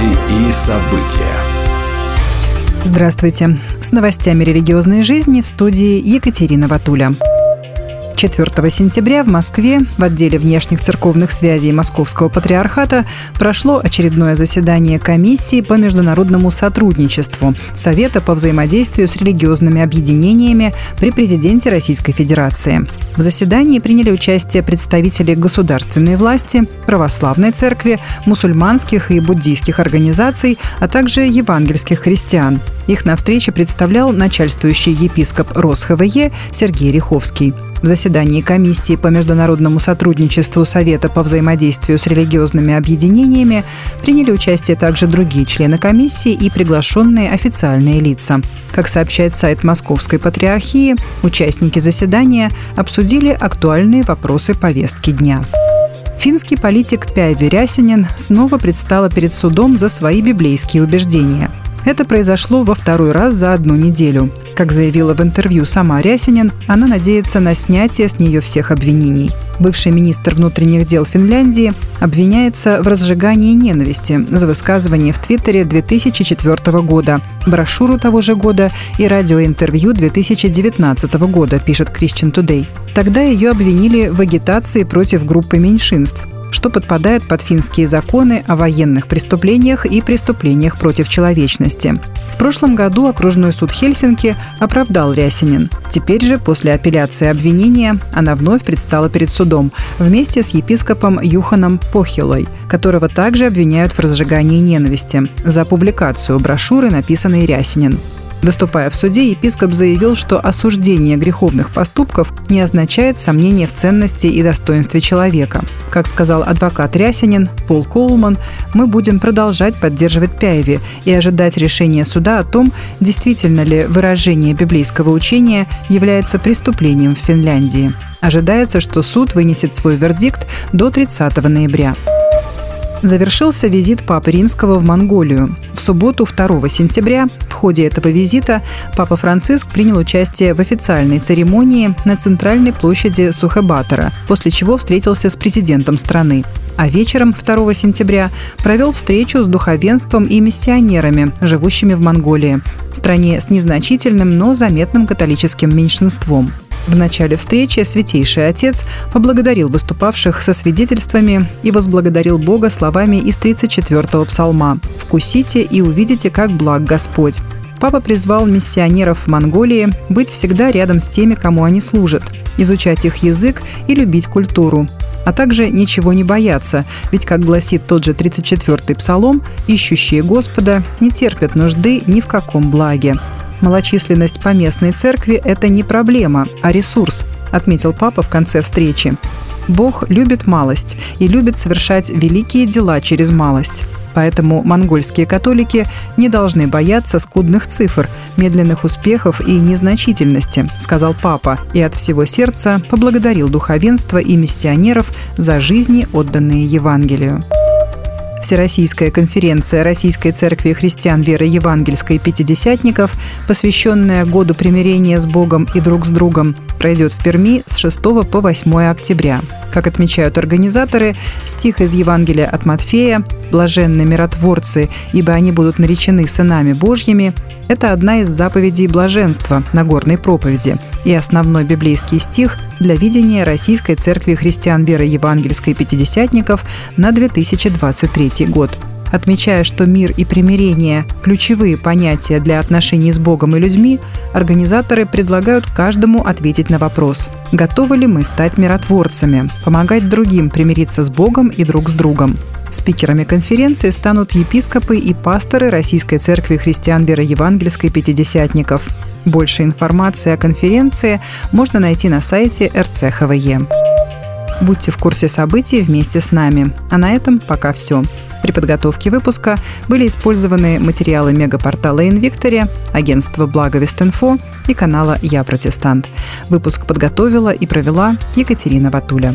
Новости и события. Здравствуйте. С новостями религиозной жизни в студии Екатерина Ватуля. 4 сентября в Москве в отделе внешних церковных связей Московского патриархата прошло очередное заседание комиссии по международному сотрудничеству Совета по взаимодействию с религиозными объединениями при президенте Российской Федерации. В заседании приняли участие представители государственной власти, православной церкви, мусульманских и буддийских организаций, а также евангельских христиан. Их на встрече представлял начальствующий епископ РосХВЕ Сергей Риховский. В заседании комиссии по международному сотрудничеству Совета по взаимодействию с религиозными объединениями приняли участие также другие члены комиссии и приглашенные официальные лица. Как сообщает сайт Московской Патриархии, участники заседания обсудили актуальные вопросы повестки дня. Финский политик Пяйви Рясинин снова предстала перед судом за свои библейские убеждения – это произошло во второй раз за одну неделю. Как заявила в интервью сама Рясинин, она надеется на снятие с нее всех обвинений. Бывший министр внутренних дел Финляндии обвиняется в разжигании ненависти за высказывание в Твиттере 2004 года, брошюру того же года и радиоинтервью 2019 года, пишет Christian Today. Тогда ее обвинили в агитации против группы меньшинств – что подпадает под финские законы о военных преступлениях и преступлениях против человечности. В прошлом году окружной суд Хельсинки оправдал Рясинин. Теперь же, после апелляции обвинения, она вновь предстала перед судом вместе с епископом Юханом Похилой, которого также обвиняют в разжигании ненависти за публикацию брошюры, написанной Рясинин. Выступая в суде, епископ заявил, что осуждение греховных поступков не означает сомнения в ценности и достоинстве человека. Как сказал адвокат Рясинин Пол Коулман, мы будем продолжать поддерживать Пяеви и ожидать решения суда о том, действительно ли выражение библейского учения является преступлением в Финляндии. Ожидается, что суд вынесет свой вердикт до 30 ноября завершился визит Папы Римского в Монголию. В субботу 2 сентября в ходе этого визита Папа Франциск принял участие в официальной церемонии на центральной площади Сухебатора, после чего встретился с президентом страны. А вечером 2 сентября провел встречу с духовенством и миссионерами, живущими в Монголии, стране с незначительным, но заметным католическим меньшинством. В начале встречи Святейший Отец поблагодарил выступавших со свидетельствами и возблагодарил Бога словами из 34-го псалма «Вкусите и увидите, как благ Господь». Папа призвал миссионеров в Монголии быть всегда рядом с теми, кому они служат, изучать их язык и любить культуру, а также ничего не бояться, ведь, как гласит тот же 34-й псалом, ищущие Господа не терпят нужды ни в каком благе. Малочисленность поместной церкви – это не проблема, а ресурс, отметил папа в конце встречи. Бог любит малость и любит совершать великие дела через малость. Поэтому монгольские католики не должны бояться скудных цифр, медленных успехов и незначительности, сказал папа, и от всего сердца поблагодарил духовенство и миссионеров за жизни, отданные Евангелию. Всероссийская конференция Российской Церкви Христиан Веры Евангельской Пятидесятников, посвященная году примирения с Богом и друг с другом, пройдет в Перми с 6 по 8 октября. Как отмечают организаторы, стих из Евангелия от Матфея «Блаженны миротворцы, ибо они будут наречены сынами Божьими» – это одна из заповедей блаженства на горной проповеди и основной библейский стих для видения Российской Церкви Христиан Веры Евангельской Пятидесятников на 2023 год отмечая, что мир и примирение – ключевые понятия для отношений с Богом и людьми, организаторы предлагают каждому ответить на вопрос – готовы ли мы стать миротворцами, помогать другим примириться с Богом и друг с другом. Спикерами конференции станут епископы и пасторы Российской Церкви Христиан Веры Евангельской Пятидесятников. Больше информации о конференции можно найти на сайте РЦХВЕ. Будьте в курсе событий вместе с нами. А на этом пока все. При подготовке выпуска были использованы материалы мегапортала Инвиктория, агентства Благовест.Инфо и канала «Я протестант». Выпуск подготовила и провела Екатерина Ватуля.